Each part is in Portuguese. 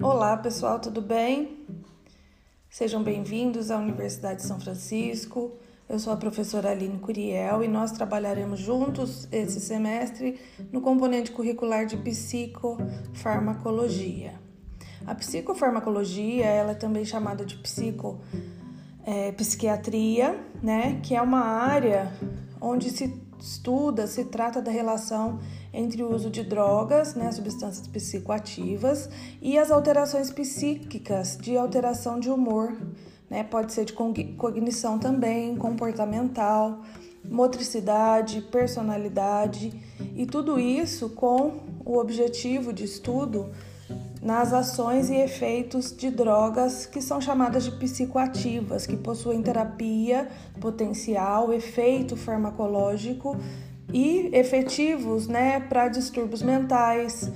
Olá pessoal, tudo bem? Sejam bem-vindos à Universidade de São Francisco. Eu sou a professora Aline Curiel e nós trabalharemos juntos esse semestre no componente curricular de psicofarmacologia. A psicofarmacologia, ela é também chamada de psico é, psiquiatria, né, que é uma área onde se estuda, se trata da relação entre o uso de drogas, né, substâncias psicoativas, e as alterações psíquicas de alteração de humor, né, pode ser de cognição também, comportamental, motricidade, personalidade, e tudo isso com o objetivo de estudo nas ações e efeitos de drogas que são chamadas de psicoativas, que possuem terapia potencial, efeito farmacológico e efetivos né, para distúrbios mentais,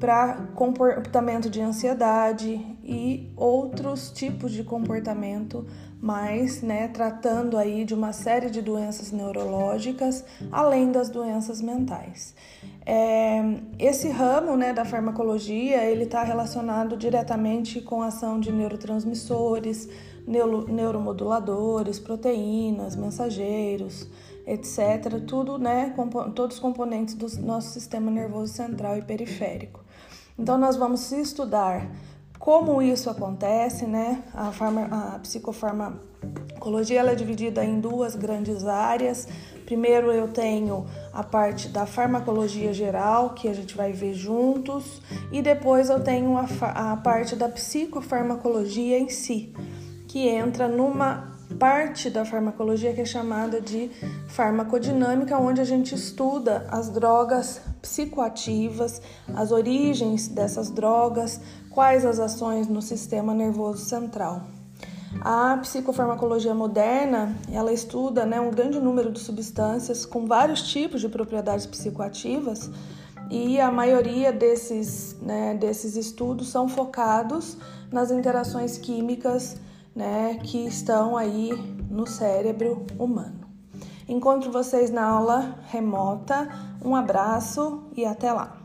para comportamento de ansiedade e outros tipos de comportamento, mas né, tratando aí de uma série de doenças neurológicas, além das doenças mentais. É, esse ramo né, da farmacologia ele está relacionado diretamente com a ação de neurotransmissores, neuro, neuromoduladores, proteínas, mensageiros, etc. Tudo, né, todos os componentes do nosso sistema nervoso central e periférico. Então, nós vamos estudar como isso acontece, né? A, farma, a psicofarmacologia ela é dividida em duas grandes áreas. Primeiro eu tenho a parte da farmacologia geral, que a gente vai ver juntos, e depois eu tenho a, a parte da psicofarmacologia em si, que entra numa parte da farmacologia que é chamada de farmacodinâmica, onde a gente estuda as drogas psicoativas, as origens dessas drogas, quais as ações no sistema nervoso central. A psicofarmacologia moderna, ela estuda né, um grande número de substâncias com vários tipos de propriedades psicoativas e a maioria desses, né, desses estudos são focados nas interações químicas né, que estão aí no cérebro humano. Encontro vocês na aula remota. Um abraço e até lá!